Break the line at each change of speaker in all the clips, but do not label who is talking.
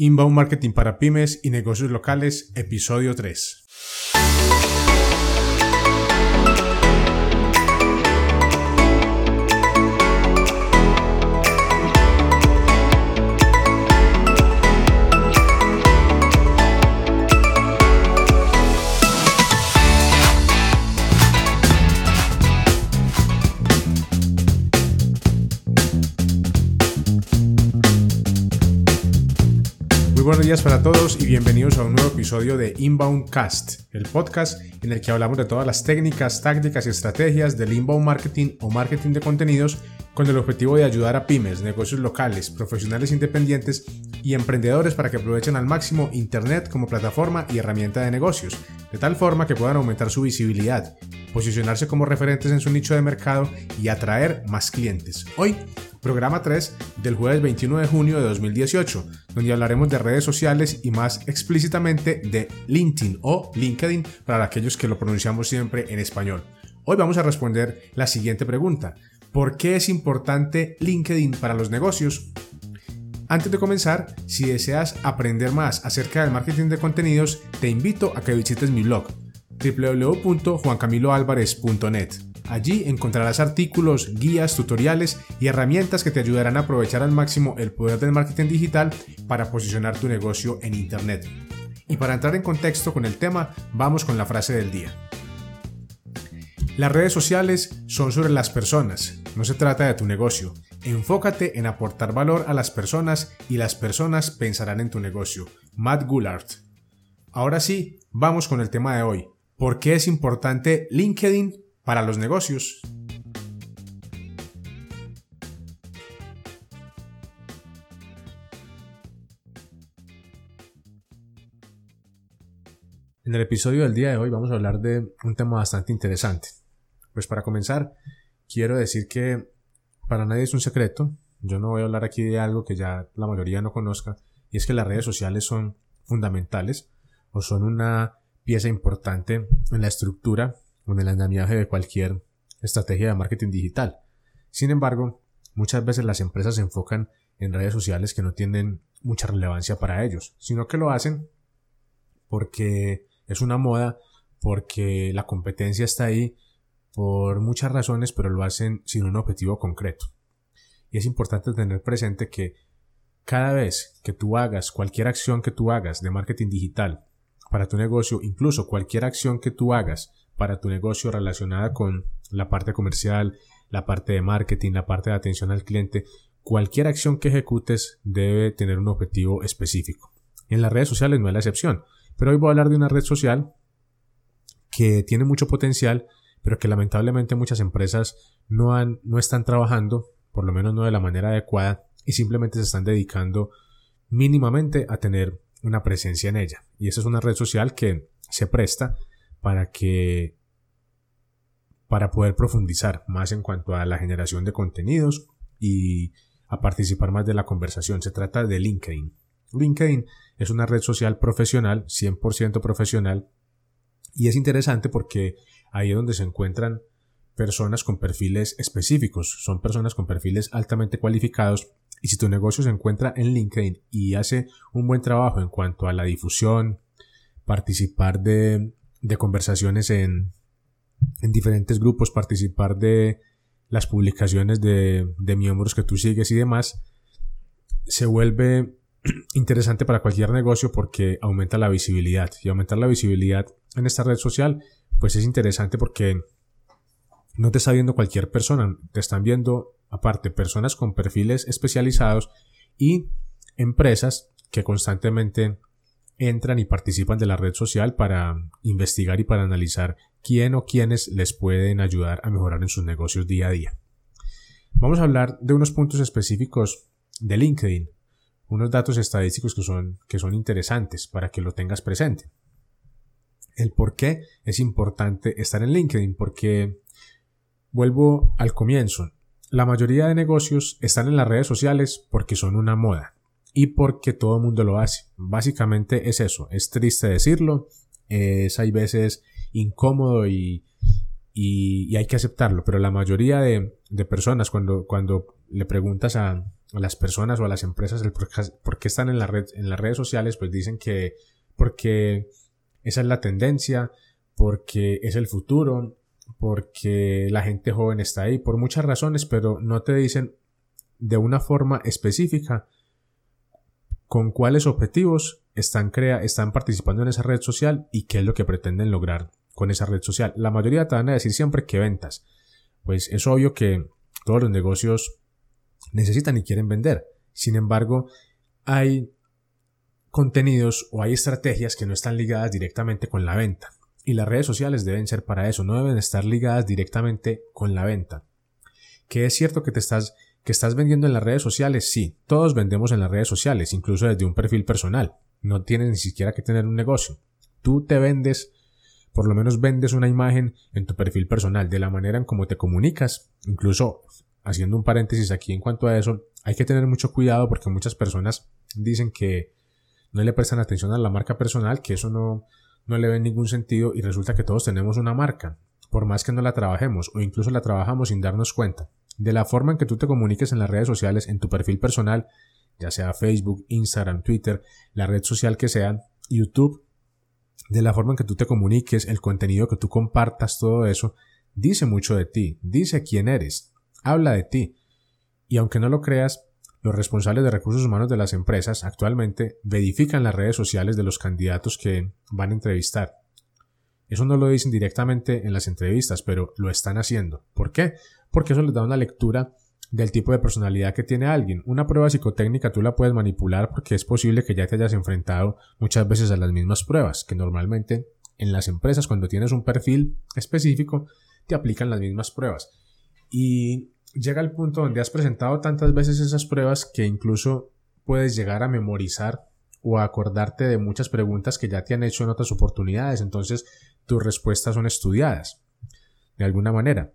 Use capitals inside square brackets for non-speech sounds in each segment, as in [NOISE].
Inbound Marketing para Pymes y Negocios Locales, episodio 3. Buenos días para todos y bienvenidos a un nuevo episodio de Inbound Cast, el podcast en el que hablamos de todas las técnicas, tácticas y estrategias del inbound marketing o marketing de contenidos con el objetivo de ayudar a pymes, negocios locales, profesionales independientes y emprendedores para que aprovechen al máximo Internet como plataforma y herramienta de negocios, de tal forma que puedan aumentar su visibilidad, posicionarse como referentes en su nicho de mercado y atraer más clientes. Hoy programa 3 del jueves 21 de junio de 2018, donde hablaremos de redes sociales y más explícitamente de LinkedIn o LinkedIn para aquellos que lo pronunciamos siempre en español. Hoy vamos a responder la siguiente pregunta. ¿Por qué es importante LinkedIn para los negocios? Antes de comenzar, si deseas aprender más acerca del marketing de contenidos, te invito a que visites mi blog www.juancamiloalvarez.net. Allí encontrarás artículos, guías, tutoriales y herramientas que te ayudarán a aprovechar al máximo el poder del marketing digital para posicionar tu negocio en Internet. Y para entrar en contexto con el tema, vamos con la frase del día. Las redes sociales son sobre las personas, no se trata de tu negocio. Enfócate en aportar valor a las personas y las personas pensarán en tu negocio. Matt Goulart. Ahora sí, vamos con el tema de hoy. ¿Por qué es importante LinkedIn para los negocios. En el episodio del día de hoy vamos a hablar de un tema bastante interesante. Pues para comenzar, quiero decir que para nadie es un secreto, yo no voy a hablar aquí de algo que ya la mayoría no conozca, y es que las redes sociales son fundamentales o son una pieza importante en la estructura con el andamiaje de cualquier estrategia de marketing digital. Sin embargo, muchas veces las empresas se enfocan en redes sociales que no tienen mucha relevancia para ellos, sino que lo hacen porque es una moda, porque la competencia está ahí, por muchas razones, pero lo hacen sin un objetivo concreto. Y es importante tener presente que cada vez que tú hagas cualquier acción que tú hagas de marketing digital para tu negocio, incluso cualquier acción que tú hagas para tu negocio relacionada con la parte comercial, la parte de marketing, la parte de atención al cliente, cualquier acción que ejecutes debe tener un objetivo específico. En las redes sociales no es la excepción, pero hoy voy a hablar de una red social que tiene mucho potencial, pero que lamentablemente muchas empresas no, no están trabajando, por lo menos no de la manera adecuada, y simplemente se están dedicando mínimamente a tener una presencia en ella. Y esa es una red social que se presta para que para poder profundizar más en cuanto a la generación de contenidos y a participar más de la conversación. Se trata de LinkedIn. LinkedIn es una red social profesional, 100% profesional, y es interesante porque ahí es donde se encuentran personas con perfiles específicos, son personas con perfiles altamente cualificados y si tu negocio se encuentra en LinkedIn y hace un buen trabajo en cuanto a la difusión, participar de de conversaciones en, en diferentes grupos, participar de las publicaciones de, de miembros que tú sigues y demás, se vuelve [CLEARS THROAT] interesante para cualquier negocio porque aumenta la visibilidad. Y aumentar la visibilidad en esta red social, pues es interesante porque no te está viendo cualquier persona, te están viendo aparte personas con perfiles especializados y empresas que constantemente entran y participan de la red social para investigar y para analizar quién o quiénes les pueden ayudar a mejorar en sus negocios día a día. Vamos a hablar de unos puntos específicos de LinkedIn. unos datos estadísticos que son, que son interesantes para que lo tengas presente. El por qué es importante estar en LinkedIn, porque vuelvo al comienzo. La mayoría de negocios están en las redes sociales porque son una moda y porque todo el mundo lo hace. Básicamente es eso. Es triste decirlo, es hay veces incómodo y, y, hay que aceptarlo, pero la mayoría de, personas cuando, cuando le preguntas a, las personas o a las empresas por, qué están en, la red, en las redes sociales, pues dicen que porque esa es la tendencia, porque es el futuro, porque la gente joven está ahí, por muchas razones, pero no te dicen de una forma específica con cuáles objetivos están, crea están participando en esa red social y qué es lo que pretenden lograr con esa red social. La mayoría te van a decir siempre que ventas. Pues es obvio que todos los negocios necesitan y quieren vender. Sin embargo, hay contenidos o hay estrategias que no están ligadas directamente con la venta. Y las redes sociales deben ser para eso, no deben estar ligadas directamente con la venta. Que es cierto que te estás que estás vendiendo en las redes sociales, sí, todos vendemos en las redes sociales, incluso desde un perfil personal. No tienes ni siquiera que tener un negocio. Tú te vendes, por lo menos vendes una imagen en tu perfil personal, de la manera en cómo te comunicas, incluso haciendo un paréntesis aquí en cuanto a eso, hay que tener mucho cuidado porque muchas personas dicen que no le prestan atención a la marca personal, que eso no, no le ve ningún sentido y resulta que todos tenemos una marca, por más que no la trabajemos o incluso la trabajamos sin darnos cuenta. De la forma en que tú te comuniques en las redes sociales, en tu perfil personal, ya sea Facebook, Instagram, Twitter, la red social que sea, YouTube, de la forma en que tú te comuniques, el contenido que tú compartas, todo eso, dice mucho de ti, dice quién eres, habla de ti. Y aunque no lo creas, los responsables de recursos humanos de las empresas actualmente verifican las redes sociales de los candidatos que van a entrevistar. Eso no lo dicen directamente en las entrevistas, pero lo están haciendo. ¿Por qué? Porque eso les da una lectura del tipo de personalidad que tiene alguien. Una prueba psicotécnica tú la puedes manipular porque es posible que ya te hayas enfrentado muchas veces a las mismas pruebas, que normalmente en las empresas cuando tienes un perfil específico te aplican las mismas pruebas. Y llega el punto donde has presentado tantas veces esas pruebas que incluso puedes llegar a memorizar o a acordarte de muchas preguntas que ya te han hecho en otras oportunidades, entonces tus respuestas son estudiadas de alguna manera.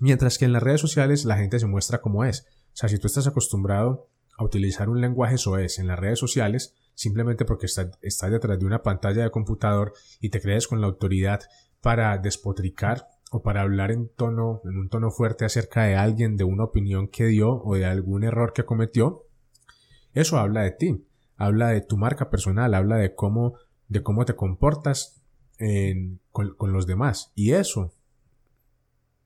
Mientras que en las redes sociales la gente se muestra como es. O sea, si tú estás acostumbrado a utilizar un lenguaje soez en las redes sociales, simplemente porque estás, detrás de una pantalla de computador y te crees con la autoridad para despotricar o para hablar en tono, en un tono fuerte acerca de alguien, de una opinión que dio o de algún error que cometió, eso habla de ti, habla de tu marca personal, habla de cómo, de cómo te comportas con, con los demás. Y eso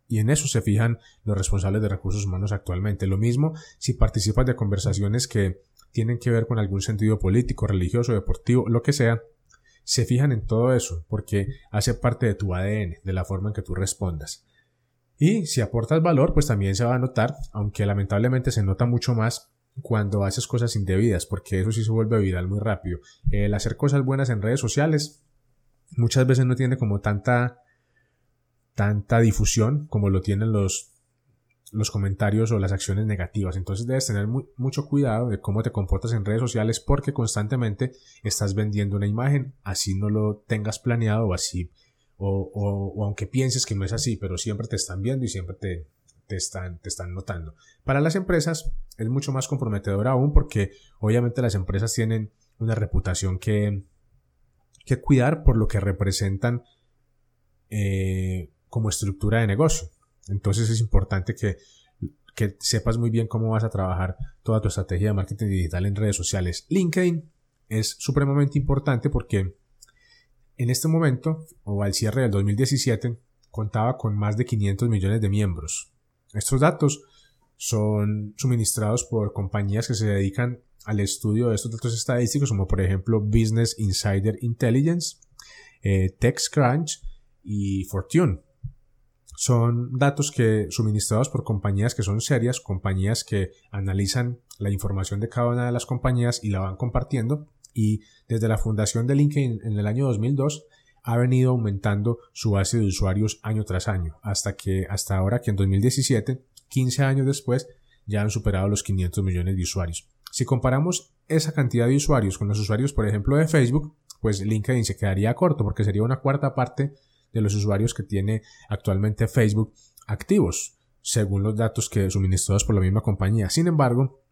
y en eso se fijan los responsables de recursos humanos actualmente. Lo mismo si participas de conversaciones que tienen que ver con algún sentido político, religioso, deportivo, lo que sea, se fijan en todo eso porque hace parte de tu ADN, de la forma en que tú respondas. Y si aportas valor, pues también se va a notar, aunque lamentablemente se nota mucho más cuando haces cosas indebidas, porque eso sí se vuelve viral muy rápido. El hacer cosas buenas en redes sociales muchas veces no tiene como tanta tanta difusión como lo tienen los los comentarios o las acciones negativas. Entonces debes tener mucho cuidado de cómo te comportas en redes sociales porque constantemente estás vendiendo una imagen, así no lo tengas planeado o así, o, aunque pienses que no es así, pero siempre te están viendo y siempre te, te, están, te están notando. Para las empresas es mucho más comprometedor aún porque obviamente las empresas tienen una reputación que, que cuidar por lo que representan eh, como estructura de negocio. Entonces es importante que, sepas muy bien cómo vas a trabajar toda tu estrategia de marketing digital en redes sociales. LinkedIn es supremamente importante porque en este momento, o al cierre del 2017, contaba con más de 500 millones de miembros. Estos datos son suministrados por compañías que se dedican al estudio de estos datos estadísticos, como por ejemplo Business Insider Intelligence, eh, TechCrunch y Fortune. Son datos que suministrados por compañías que son serias, compañías que analizan la información de cada una de las compañías y la van compartiendo. Y desde la fundación de LinkedIn en el año 2002 ha venido aumentando su base de usuarios año tras año, hasta que hasta ahora que en 2017, 15 años después, ya han superado los 500 millones de usuarios. Si comparamos esa cantidad de usuarios con los usuarios, por ejemplo, de Facebook, pues LinkedIn se quedaría corto porque sería una cuarta parte de los usuarios que tiene actualmente Facebook activos, según los datos que suministrados por la misma compañía. Sin embargo,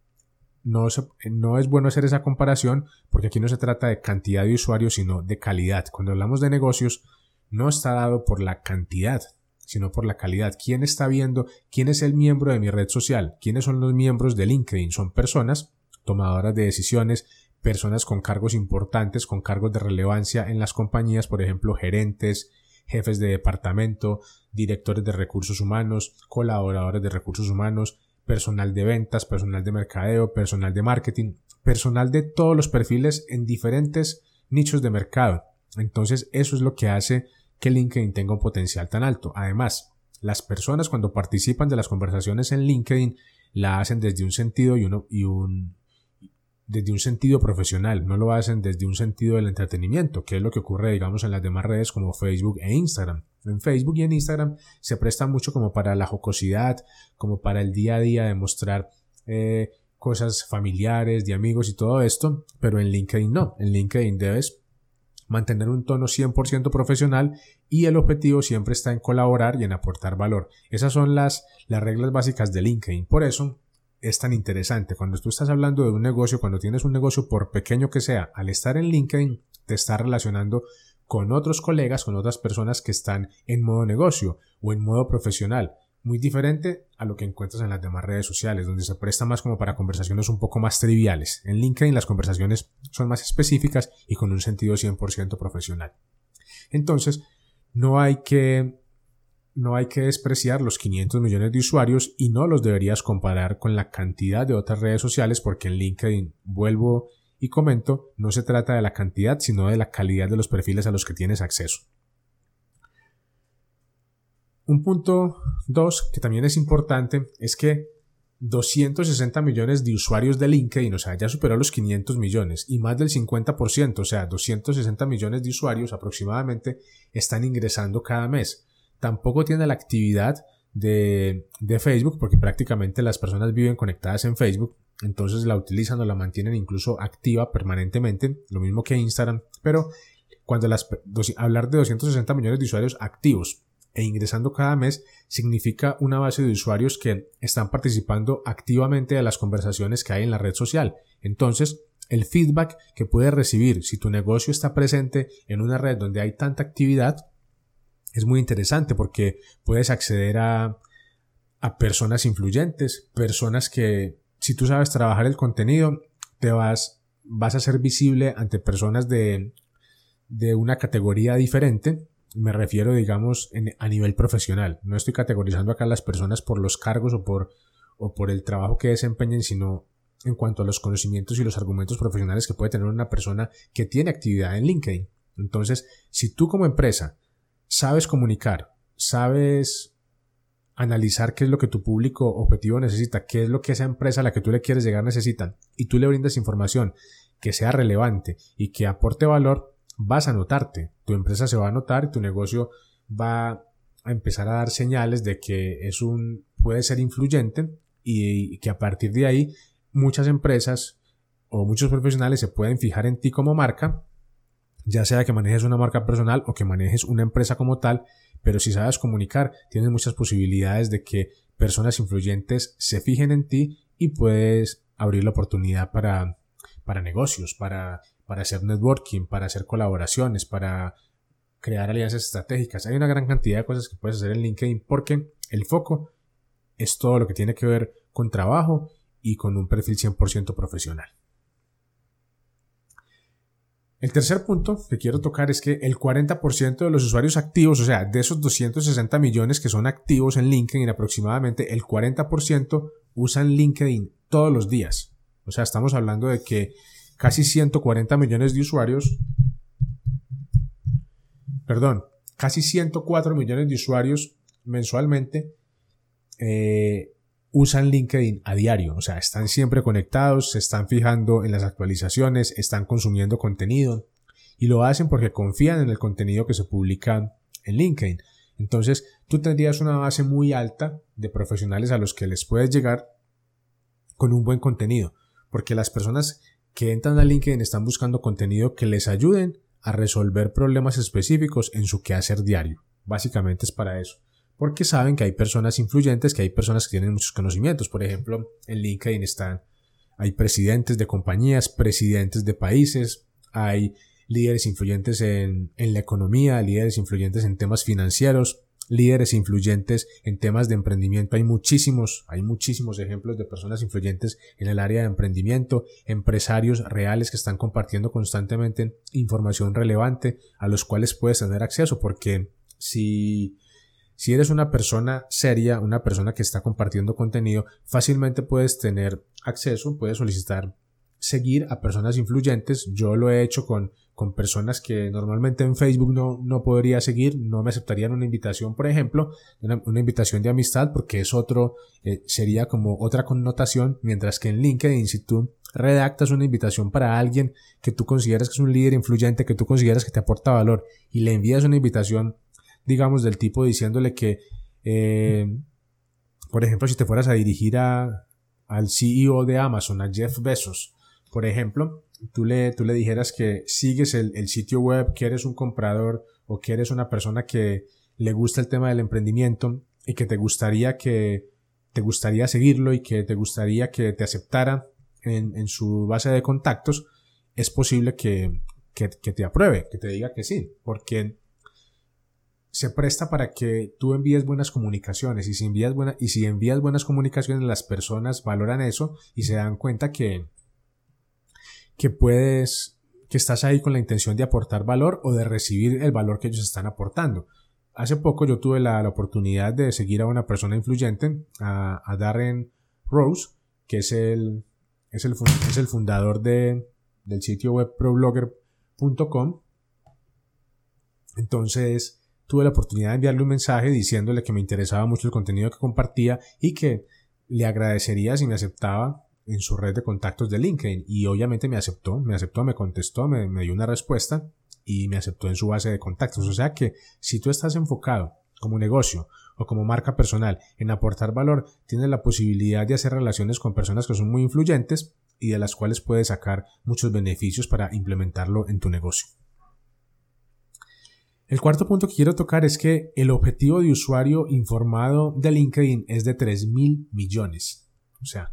no, no, es bueno hacer esa comparación porque aquí no se trata de cantidad de usuarios, sino de calidad. Cuando hablamos de negocios, no está dado por la cantidad, sino por la calidad. ¿Quién está viendo? ¿Quién es el miembro de mi red social? ¿Quiénes son los miembros de LinkedIn? Son personas tomadoras de decisiones, personas con cargos importantes, con cargos de relevancia en las compañías, por ejemplo, gerentes, jefes de departamento, directores de recursos humanos, colaboradores de recursos humanos, personal de ventas, personal de mercadeo, personal de marketing, personal de todos los perfiles en diferentes nichos de mercado. Entonces eso es lo que hace que LinkedIn tenga un potencial tan alto. Además, las personas cuando participan de las conversaciones en LinkedIn la hacen desde un sentido y, uno, y un desde un sentido profesional, no lo hacen desde un sentido del entretenimiento, que es lo que ocurre, digamos, en las demás redes como Facebook e Instagram. En Facebook y en Instagram se presta mucho como para la jocosidad, como para el día a día de mostrar eh, cosas familiares, de amigos y todo esto, pero en LinkedIn no. En LinkedIn debes mantener un tono 100% profesional y el objetivo siempre está en colaborar y en aportar valor. Esas son las, las reglas básicas de LinkedIn. Por eso, es tan interesante. Cuando tú estás hablando de un negocio, cuando tienes un negocio, por pequeño que sea, al estar en LinkedIn, te estás relacionando con otros colegas, con otras personas que están en modo negocio o en modo profesional. Muy diferente a lo que encuentras en las demás redes sociales, donde se presta más como para conversaciones un poco más triviales. En LinkedIn las conversaciones son más específicas y con un sentido 100% profesional. Entonces, no hay que no hay que despreciar los 500 millones de usuarios y no los deberías comparar con la cantidad de otras redes sociales porque en LinkedIn, vuelvo y comento, no se trata de la cantidad sino de la calidad de los perfiles a los que tienes acceso. Un punto 2 que también es importante es que 260 millones de usuarios de LinkedIn, o sea, ya superó los 500 millones y más del 50%, o sea, 260 millones de usuarios aproximadamente están ingresando cada mes tampoco tiene la actividad de, Facebook, porque prácticamente las personas viven conectadas en Facebook, entonces la utilizan o la mantienen incluso activa permanentemente, lo mismo que Instagram, pero cuando las, hablar de 260 millones de usuarios activos e ingresando cada mes significa una base de usuarios que están participando activamente de las conversaciones que hay en la red social. Entonces, el feedback que puedes recibir si tu negocio está presente en una red donde hay tanta actividad es muy interesante porque puedes acceder a, a personas influyentes, personas que si tú sabes trabajar el contenido, te vas, vas a ser visible ante personas de, de una categoría diferente. Me refiero, digamos, a nivel profesional. No estoy categorizando acá las personas por los cargos o por, o por el trabajo que desempeñen, sino en cuanto a los conocimientos y los argumentos profesionales que puede tener una persona que tiene actividad en LinkedIn. Entonces, si tú como empresa sabes comunicar, sabes analizar qué es lo que tu público objetivo necesita, qué es lo que esa empresa a la que tú le quieres llegar necesita, y tú le brindas información que sea relevante y que aporte valor, vas a notarte. Tu empresa se va a notar y tu negocio va a empezar a dar señales de que es un puede ser influyente y que a partir de ahí muchas empresas o muchos profesionales se pueden fijar en ti como marca ya sea que manejes una marca personal o que manejes una empresa como tal, pero si sabes comunicar, tienes muchas posibilidades de que personas influyentes se fijen en ti y puedes abrir la oportunidad para, para negocios, para, para hacer networking, para hacer colaboraciones, para crear alianzas estratégicas. Hay una gran cantidad de cosas que puedes hacer en LinkedIn porque el foco es todo lo que tiene que ver con trabajo y con un perfil 100% profesional. El tercer punto que quiero tocar es que el 40% de los usuarios activos, o sea, de esos 260 millones que son activos en LinkedIn, aproximadamente el 40% usan LinkedIn todos los días. O sea, estamos hablando de que casi 140 millones de usuarios, perdón, casi 104 millones de usuarios mensualmente eh, usan LinkedIn a diario, o sea, están siempre conectados, se están fijando en las actualizaciones, están consumiendo contenido y lo hacen porque confían en el contenido que se publica en LinkedIn. Entonces, tú tendrías una base muy alta de profesionales a los que les puedes llegar con un buen contenido, porque las personas que entran a LinkedIn están buscando contenido que les ayuden a resolver problemas específicos en su quehacer diario. Básicamente es para eso. Porque saben que hay personas influyentes, que hay personas que tienen muchos conocimientos. Por ejemplo, en LinkedIn están, hay presidentes de compañías, presidentes de países, hay líderes influyentes en, en la economía, líderes influyentes en temas financieros, líderes influyentes en temas de emprendimiento. Hay muchísimos, hay muchísimos ejemplos de personas influyentes en el área de emprendimiento, empresarios reales que están compartiendo constantemente información relevante a los cuales puedes tener acceso porque si si eres una persona seria, una persona que está compartiendo contenido, fácilmente puedes tener acceso, puedes solicitar seguir a personas influyentes. Yo lo he hecho con, con personas que normalmente en Facebook no, no podría seguir, no me aceptarían una invitación, por ejemplo, una, invitación de amistad, porque es otro, eh, sería como otra connotación, mientras que en LinkedIn, si tú redactas una invitación para alguien que tú consideras que es un líder influyente, que tú consideras que te aporta valor, y le envías una invitación, digamos, del tipo diciéndole que, eh, por ejemplo, si te fueras a dirigir a, al CEO de Amazon, a Jeff Bezos, por ejemplo, tú le, tú le dijeras que sigues el, sitio web, que eres un comprador o que eres una persona que le gusta el tema del emprendimiento y que te gustaría que te gustaría seguirlo y que te gustaría que te aceptara en, en su base de contactos, es posible que, que, te apruebe, que te diga que sí, porque se presta para que tú envíes buenas comunicaciones y si envías, y si envías buenas comunicaciones las personas valoran eso y se dan cuenta que, que puedes, que estás ahí con la intención de aportar valor o de recibir el valor que ellos están aportando. Hace poco yo tuve la, oportunidad de seguir a una persona influyente, a, Darren Rose, que es el, es el, es el fundador de, del sitio web problogger.com. Entonces tuve la oportunidad de enviarle un mensaje diciéndole que me interesaba mucho el contenido que compartía y que le agradecería si me aceptaba en su red de contactos de LinkedIn y obviamente me aceptó, me aceptó, me contestó, me, dio una respuesta y me aceptó en su base de contactos. O sea que si tú estás enfocado como negocio o como marca personal en aportar valor, tienes la posibilidad de hacer relaciones con personas que son muy influyentes y de las cuales puedes sacar muchos beneficios para implementarlo en tu negocio. El cuarto punto que quiero tocar es que el objetivo de usuario informado de LinkedIn es de 3 mil millones. O sea,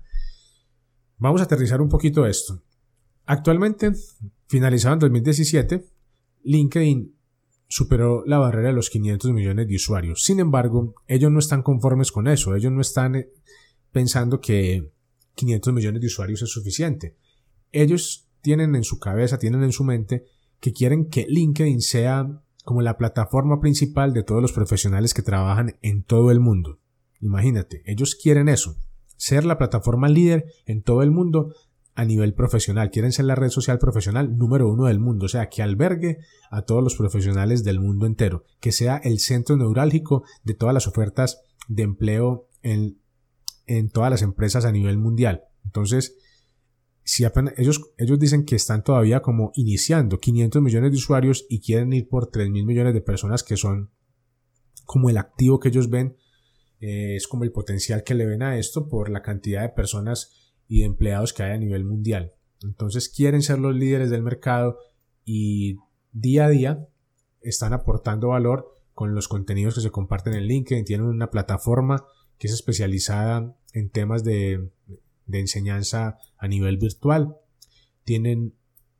Vamos a aterrizar un poquito esto. Actualmente, finalizado en 2017, LinkedIn superó la barrera de los 500 millones de usuarios. Sin embargo, ellos no están conformes con eso. Ellos no están eh, pensando que 500 millones de usuarios es suficiente. Ellos tienen en su cabeza, tienen en su mente que quieren que LinkedIn sea como la plataforma principal de todos los profesionales que trabajan en todo el mundo. Imagínate, ellos quieren eso ser la plataforma líder en todo el mundo a nivel profesional. Quieren ser la red social profesional número uno del mundo, o sea, que albergue a todos los profesionales del mundo entero, que sea el centro neurálgico de todas las ofertas de empleo en, en todas las empresas a nivel mundial. Entonces, si ellos, ellos dicen que están todavía como iniciando 500 millones de usuarios y quieren ir por 3 mil millones de personas que son como el activo que ellos ven eh, es como el potencial que le ven a esto por la cantidad de personas y de empleados que hay a nivel mundial. Entonces quieren ser los líderes del mercado y día a día están aportando valor con los contenidos que se comparten en LinkedIn. Tienen una plataforma que es especializada en temas de, de enseñanza a nivel virtual. Tienen,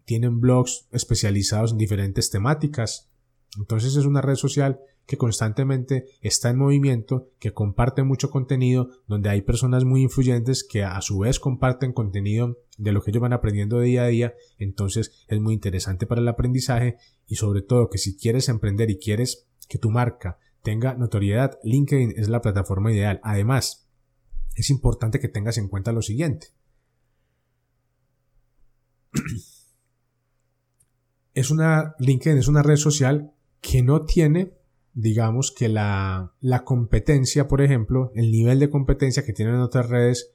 tienen blogs especializados en diferentes temáticas. Entonces es una red social que constantemente está en movimiento, que comparte mucho contenido, donde hay personas muy influyentes que a su vez comparten contenido de lo que ellos van aprendiendo día a día, entonces es muy interesante para el aprendizaje y sobre todo que si quieres emprender y quieres que tu marca tenga notoriedad, LinkedIn es la plataforma ideal. Además, es importante que tengas en cuenta lo siguiente. es una LinkedIn es una red social que no tiene digamos que la, la competencia, por ejemplo, el nivel de competencia que tienen otras redes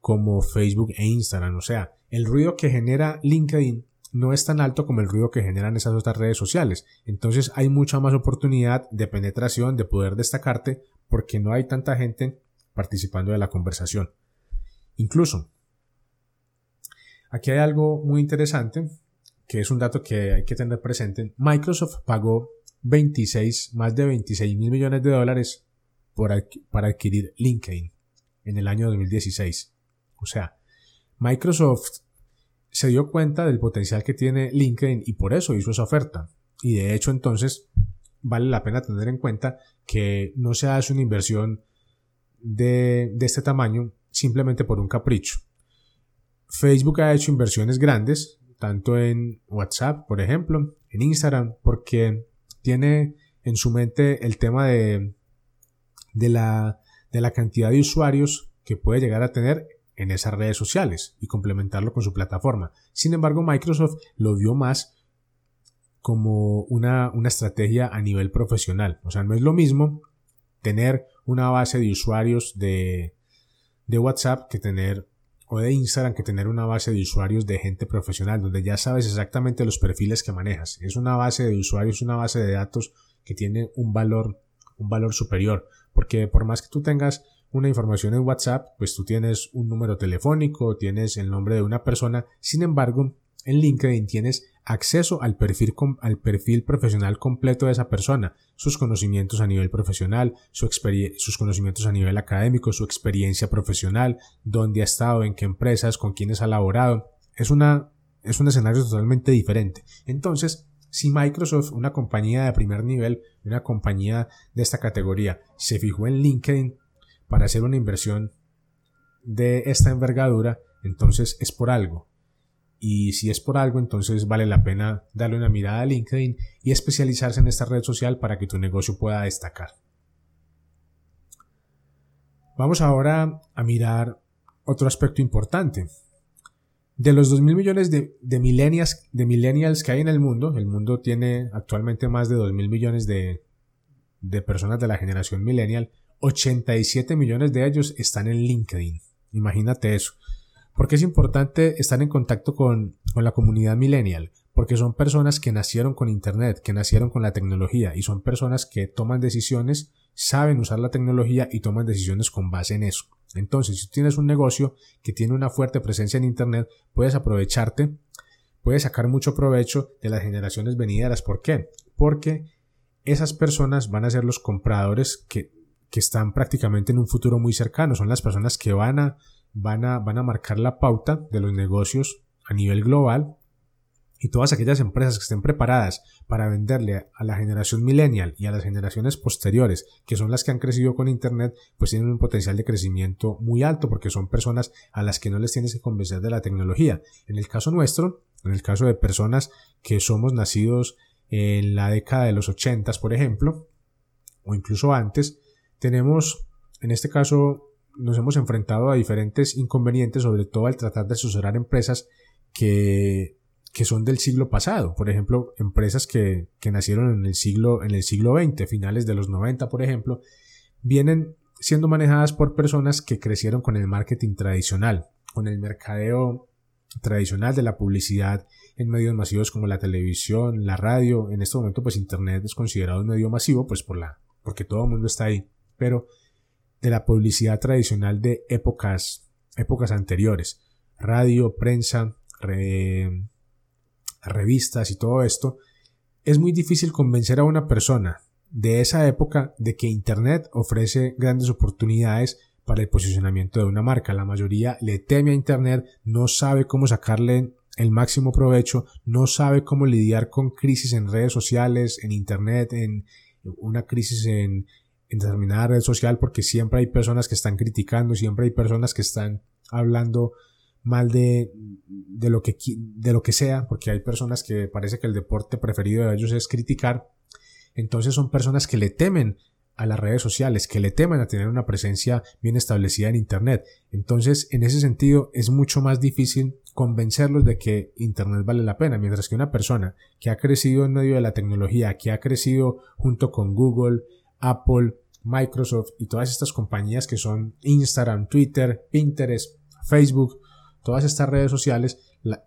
como Facebook e Instagram. O sea, el ruido que genera LinkedIn no es tan alto como el ruido que generan esas otras redes sociales. Entonces hay mucha más oportunidad de penetración, de poder destacarte, porque no hay tanta gente participando de la conversación. Incluso, Aquí hay algo muy interesante, que es un dato que hay que tener presente. Microsoft pagó 26, más de 26 mil millones de dólares para adquirir LinkedIn en el año 2016. O sea, Microsoft se dio cuenta del potencial que tiene LinkedIn y por eso hizo esa oferta. Y de hecho entonces vale la pena tener en cuenta que no se hace una inversión de, este tamaño simplemente por un capricho. Facebook ha hecho inversiones grandes, tanto en WhatsApp, por ejemplo, en Instagram, porque tiene en su mente el tema de, de, la, de la cantidad de usuarios que puede llegar a tener en esas redes sociales y complementarlo con su plataforma. Sin embargo, Microsoft lo vio más como una, una, estrategia a nivel profesional. O sea, no es lo mismo tener una base de usuarios de, de WhatsApp que tener o de Instagram que tener una base de usuarios de gente profesional, donde ya sabes exactamente los perfiles que manejas. Es una base de usuarios, una base de datos que tiene un valor, un valor superior. Porque por más que tú tengas una información en WhatsApp, pues tú tienes un número telefónico, tienes el nombre de una persona. Sin embargo, en LinkedIn tienes acceso al perfil, al perfil profesional completo de esa persona, sus conocimientos a nivel profesional, sus conocimientos a nivel académico, su experiencia profesional, dónde ha estado, en qué empresas, con quiénes ha laborado. Es, una, es un escenario totalmente diferente. Entonces, si Microsoft, una compañía de primer nivel, una compañía de esta categoría, se fijó en LinkedIn para hacer una inversión de esta envergadura, entonces es por algo y si es por algo, entonces vale la pena darle una mirada a LinkedIn y especializarse en esta red social para que tu negocio pueda destacar. Vamos ahora a mirar otro aspecto importante. De los 2.000 millones de, de, millennials, de que hay en el mundo, el mundo tiene actualmente más de 2.000 millones de, de personas de la generación millennial, 87 millones de ellos están en LinkedIn. Imagínate eso. ¿Por qué es importante estar en contacto con, la comunidad millennial? Porque son personas que nacieron con Internet, que nacieron con la tecnología y son personas que toman decisiones, saben usar la tecnología y toman decisiones con base en eso. Entonces, si tienes un negocio que tiene una fuerte presencia en Internet, puedes aprovecharte, puedes sacar mucho provecho de las generaciones venideras. ¿Por qué? Porque esas personas van a ser los compradores que, que están prácticamente en un futuro muy cercano. Son las personas que van a van a, van a marcar la pauta de los negocios a nivel global y todas aquellas empresas que estén preparadas para venderle a la generación millennial y a las generaciones posteriores, que son las que han crecido con Internet, pues tienen un potencial de crecimiento muy alto porque son personas a las que no les tienes que convencer de la tecnología. En el caso nuestro, en el caso de personas que somos nacidos en la década de los 80, por ejemplo, o incluso antes, tenemos en este caso nos hemos enfrentado a diferentes inconvenientes, sobre todo al tratar de asesorar empresas que, que son del siglo pasado. Por ejemplo, empresas que, que nacieron en el siglo, en el siglo XX, finales de los 90, por ejemplo, vienen siendo manejadas por personas que crecieron con el marketing tradicional, con el mercadeo tradicional de la publicidad en medios masivos como la televisión, la radio. En este momento, pues Internet es considerado un medio masivo, pues por la, porque todo el mundo está ahí. Pero de la publicidad tradicional de épocas, épocas anteriores. Radio, prensa, revistas y todo esto. Es muy difícil convencer a una persona de esa época de que Internet ofrece grandes oportunidades para el posicionamiento de una marca. La mayoría le teme a Internet, no sabe cómo sacarle el máximo provecho, no sabe cómo lidiar con crisis en redes sociales, en Internet, en una crisis en, en determinada red social porque siempre hay personas que están criticando, siempre hay personas que están hablando mal de, de, lo que, de lo que sea, porque hay personas que parece que el deporte preferido de ellos es criticar. Entonces son personas que le temen a las redes sociales, que le temen a tener una presencia bien establecida en Internet. Entonces, en ese sentido, es mucho más difícil convencerlos de que Internet vale la pena, mientras que una persona que ha crecido en medio de la tecnología, que ha crecido junto con Google, Apple, Microsoft y todas estas compañías que son Instagram, Twitter, Pinterest, Facebook, todas estas redes sociales,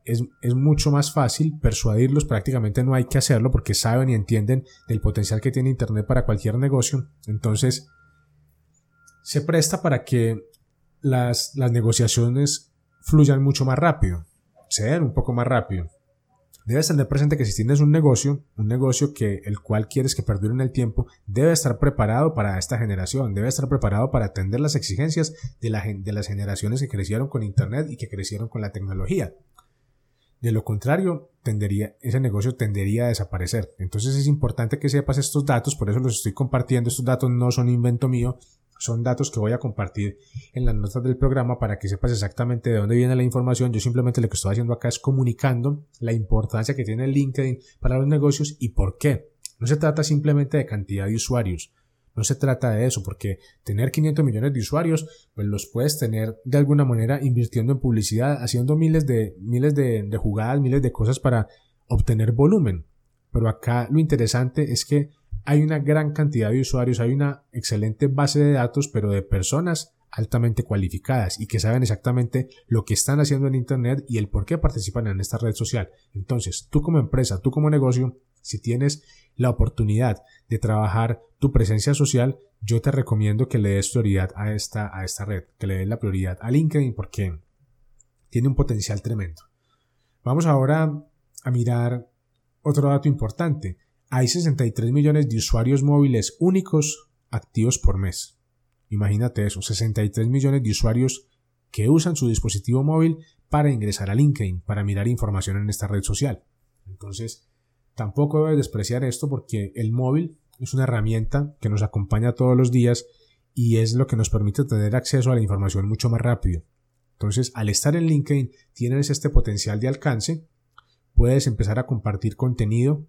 es, mucho más fácil persuadirlos, prácticamente no hay que hacerlo porque saben y entienden del potencial que tiene Internet para cualquier negocio. Entonces, se presta para que las, negociaciones fluyan mucho más rápido. acceder un poco más rápido. Debes tener presente que si tienes un negocio, un negocio que el cual quieres que perdure en el tiempo, debe estar preparado para esta generación, debe estar preparado para atender las exigencias de, la, de las generaciones que crecieron con Internet y que crecieron con la tecnología. De lo contrario, ese negocio tendería a desaparecer. Entonces es importante que sepas estos datos, por eso los estoy compartiendo. Estos datos no son invento mío, son datos que voy a compartir en las notas del programa para que sepas exactamente de dónde viene la información. Yo simplemente lo que estoy haciendo acá es comunicando la importancia que tiene LinkedIn para los negocios y por qué. No se trata simplemente de cantidad de usuarios. No se trata de eso, porque tener 500 millones de usuarios, pues los puedes tener de alguna manera invirtiendo en publicidad, haciendo miles de, miles de, de jugadas, miles de cosas para obtener volumen. Pero acá lo interesante es que hay una gran cantidad de usuarios, hay una excelente base de datos, pero de personas altamente cualificadas y que saben exactamente lo que están haciendo en Internet y el por qué participan en esta red social. Entonces, tú como empresa, tú como negocio, si tienes la oportunidad de trabajar tu presencia social, yo te recomiendo que le des prioridad a esta, a esta red, que le des la prioridad a LinkedIn porque tiene un potencial tremendo. Vamos ahora a mirar otro dato importante hay 63 millones de usuarios móviles únicos activos por mes. Imagínate eso, 63 millones de usuarios que usan su dispositivo móvil para ingresar a LinkedIn, para mirar información en esta red social. Entonces, tampoco debes despreciar esto porque el móvil es una herramienta que nos acompaña todos los días y es lo que nos permite tener acceso a la información mucho más rápido. Entonces, al estar en LinkedIn, tienes este potencial de alcance, puedes empezar a compartir contenido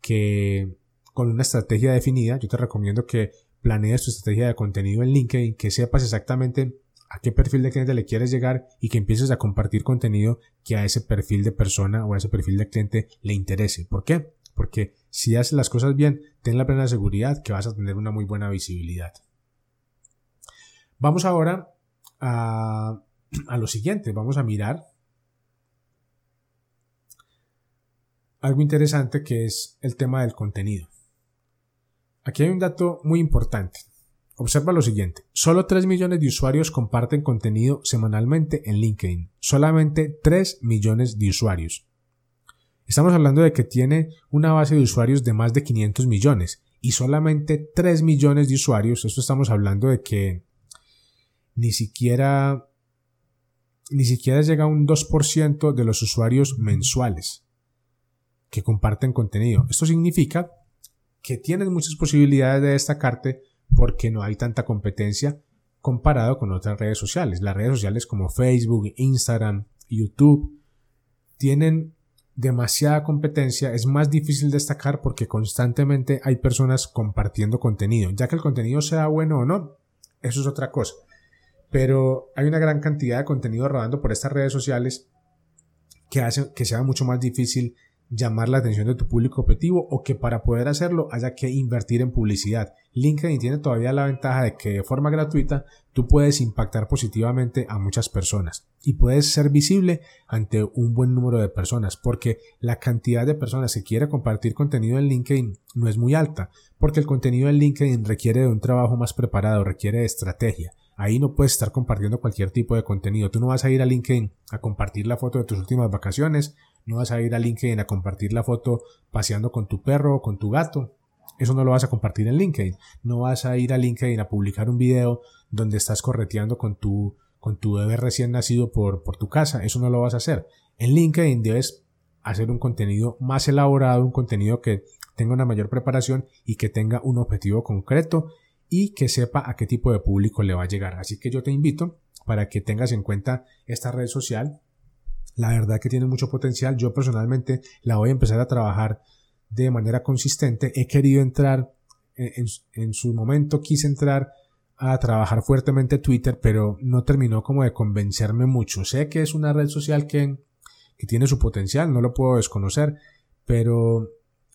que con una estrategia definida, yo te recomiendo que planees tu estrategia de contenido en LinkedIn, que sepas exactamente a qué perfil de cliente le quieres llegar y que empieces a compartir contenido que a ese perfil de persona o a ese perfil de cliente le interese. ¿Por qué? Porque si haces las cosas bien, ten la plena seguridad que vas a tener una muy buena visibilidad. Vamos ahora a, a lo siguiente, vamos a mirar algo interesante que es el tema del contenido. Aquí hay un dato muy importante. Observa lo siguiente. Solo 3 millones de usuarios comparten contenido semanalmente en LinkedIn. Solamente 3 millones de usuarios. Estamos hablando de que tiene una base de usuarios de más de 500 millones y solamente 3 millones de usuarios. Esto estamos hablando de que ni siquiera ni siquiera llega a un 2% de los usuarios mensuales que comparten contenido. Esto significa que tienes muchas posibilidades de destacarte porque no hay tanta competencia comparado con otras redes sociales. Las redes sociales como Facebook, Instagram, YouTube tienen demasiada competencia, es más difícil destacar porque constantemente hay personas compartiendo contenido. Ya que el contenido sea bueno o no, eso es otra cosa. Pero hay una gran cantidad de contenido rodando por estas redes sociales que hace que sea mucho más difícil llamar la atención de tu público objetivo o que para poder hacerlo haya que invertir en publicidad. LinkedIn tiene todavía la ventaja de que de forma gratuita tú puedes impactar positivamente a muchas personas y puedes ser visible ante un buen número de personas porque la cantidad de personas que quiere compartir contenido en LinkedIn no es muy alta porque el contenido en LinkedIn requiere de un trabajo más preparado, requiere de estrategia. Ahí no puedes estar compartiendo cualquier tipo de contenido. Tú no vas a ir a LinkedIn a compartir la foto de tus últimas vacaciones no vas a ir a LinkedIn a compartir la foto paseando con tu perro o con tu gato. Eso no lo vas a compartir en LinkedIn. No vas a ir a LinkedIn a publicar un video donde estás correteando con tu, con tu bebé recién nacido por, por tu casa. Eso no lo vas a hacer. En LinkedIn debes hacer un contenido más elaborado, un contenido que tenga una mayor preparación y que tenga un objetivo concreto y que sepa a qué tipo de público le va a llegar. Así que yo te invito para que tengas en cuenta esta red social la verdad que tiene mucho potencial. Yo personalmente la voy a empezar a trabajar de manera consistente. He querido entrar, en, su momento quise entrar a trabajar fuertemente Twitter, pero no terminó como de convencerme mucho. Sé que es una red social que, que tiene su potencial, no lo puedo desconocer, pero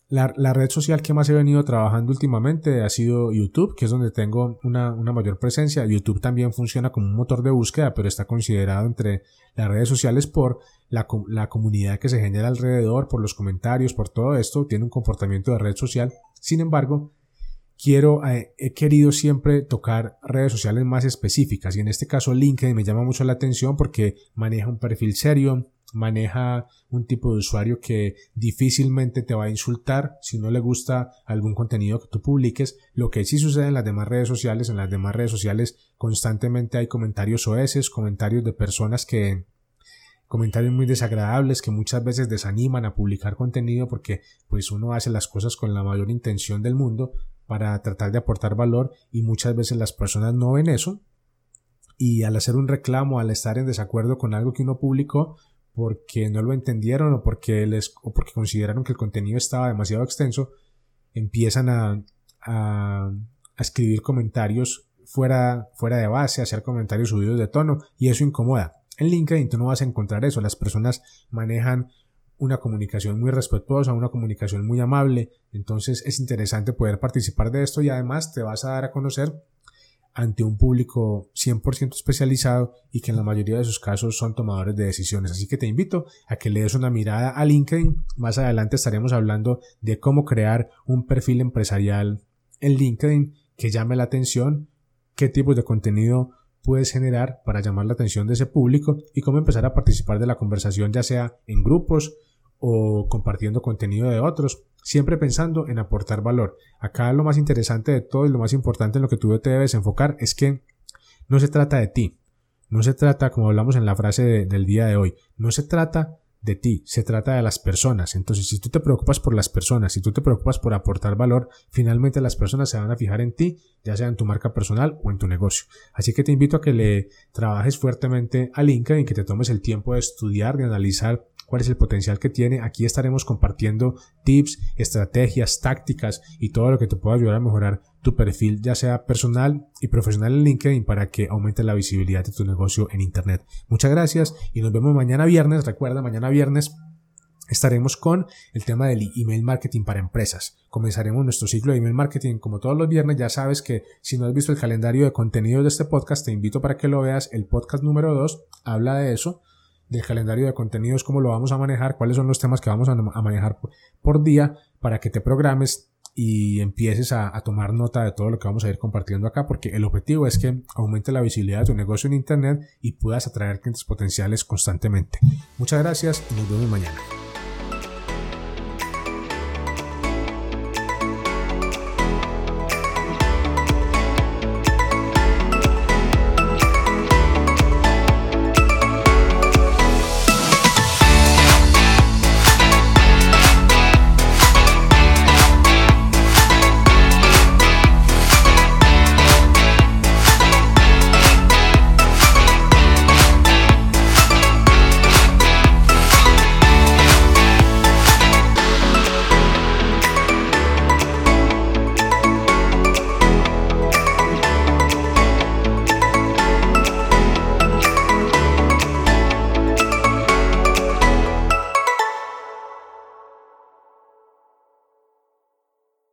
la, red social que más he venido trabajando últimamente ha sido YouTube, que es donde tengo una, mayor presencia. YouTube también funciona como un motor de búsqueda, pero está considerado entre las redes sociales por la, comunidad que se genera alrededor, por los comentarios, por todo esto. Tiene un comportamiento de red social. Sin embargo, quiero, eh, he querido siempre tocar redes sociales más específicas y en este caso LinkedIn me llama mucho la atención porque maneja un perfil serio, maneja un tipo de usuario que difícilmente te va a insultar si no le gusta algún contenido que tú publiques. Lo que sí sucede en las demás redes sociales, en las demás redes sociales constantemente hay comentarios oeses, comentarios de personas que comentarios muy desagradables que muchas veces desaniman a publicar contenido porque pues uno hace las cosas con la mayor intención del mundo para tratar de aportar valor y muchas veces las personas no ven eso y al hacer un reclamo, al estar en desacuerdo con algo que uno publicó porque no lo entendieron o porque les o porque consideraron que el contenido estaba demasiado extenso, empiezan a, a, a escribir comentarios fuera, fuera de base, hacer comentarios subidos de tono y eso incomoda. En LinkedIn tú no vas a encontrar eso. Las personas manejan una comunicación muy respetuosa, una comunicación muy amable. Entonces es interesante poder participar de esto y además te vas a dar a conocer ante un público 100% especializado y que en la mayoría de sus casos son tomadores de decisiones. Así que te invito a que le des una mirada a LinkedIn. Más adelante estaremos hablando de cómo crear un perfil empresarial en LinkedIn que llame la atención, qué tipos de contenido puedes generar para llamar la atención de ese público y cómo empezar a participar de la conversación ya sea en grupos o compartiendo contenido de otros, siempre pensando en aportar valor. Acá lo más interesante de todo y lo más importante en lo que tú te debes enfocar es que no se trata de ti, no se trata, como hablamos en la frase del día de hoy, no se trata de ti, se trata de las personas. Entonces, si tú te preocupas por las personas, si tú te preocupas por aportar valor, finalmente las personas se van a fijar en ti, ya sea en tu marca personal o en tu negocio. Así que te invito a que le trabajes fuertemente a LinkedIn, que te tomes el tiempo de estudiar, de analizar cuál es el potencial que tiene. Aquí estaremos compartiendo tips, estrategias, tácticas y todo lo que te pueda ayudar a mejorar tu perfil, ya sea personal y profesional en LinkedIn, para que aumente la visibilidad de tu negocio en Internet. Muchas gracias y nos vemos mañana viernes. Recuerda, mañana viernes estaremos con el tema del email marketing para empresas. Comenzaremos nuestro ciclo de email marketing como todos los viernes. Ya sabes que si no has visto el calendario de contenido de este podcast, te invito para que lo veas. El podcast número 2 habla de eso del calendario de contenidos, cómo lo vamos a manejar, cuáles son los temas que vamos a, manejar por, día para que te programes y empieces a, a, tomar nota de todo lo que vamos a ir compartiendo acá, porque el objetivo es que aumente la visibilidad de tu negocio en Internet y puedas atraer clientes potenciales constantemente. Muchas gracias y nos vemos mañana.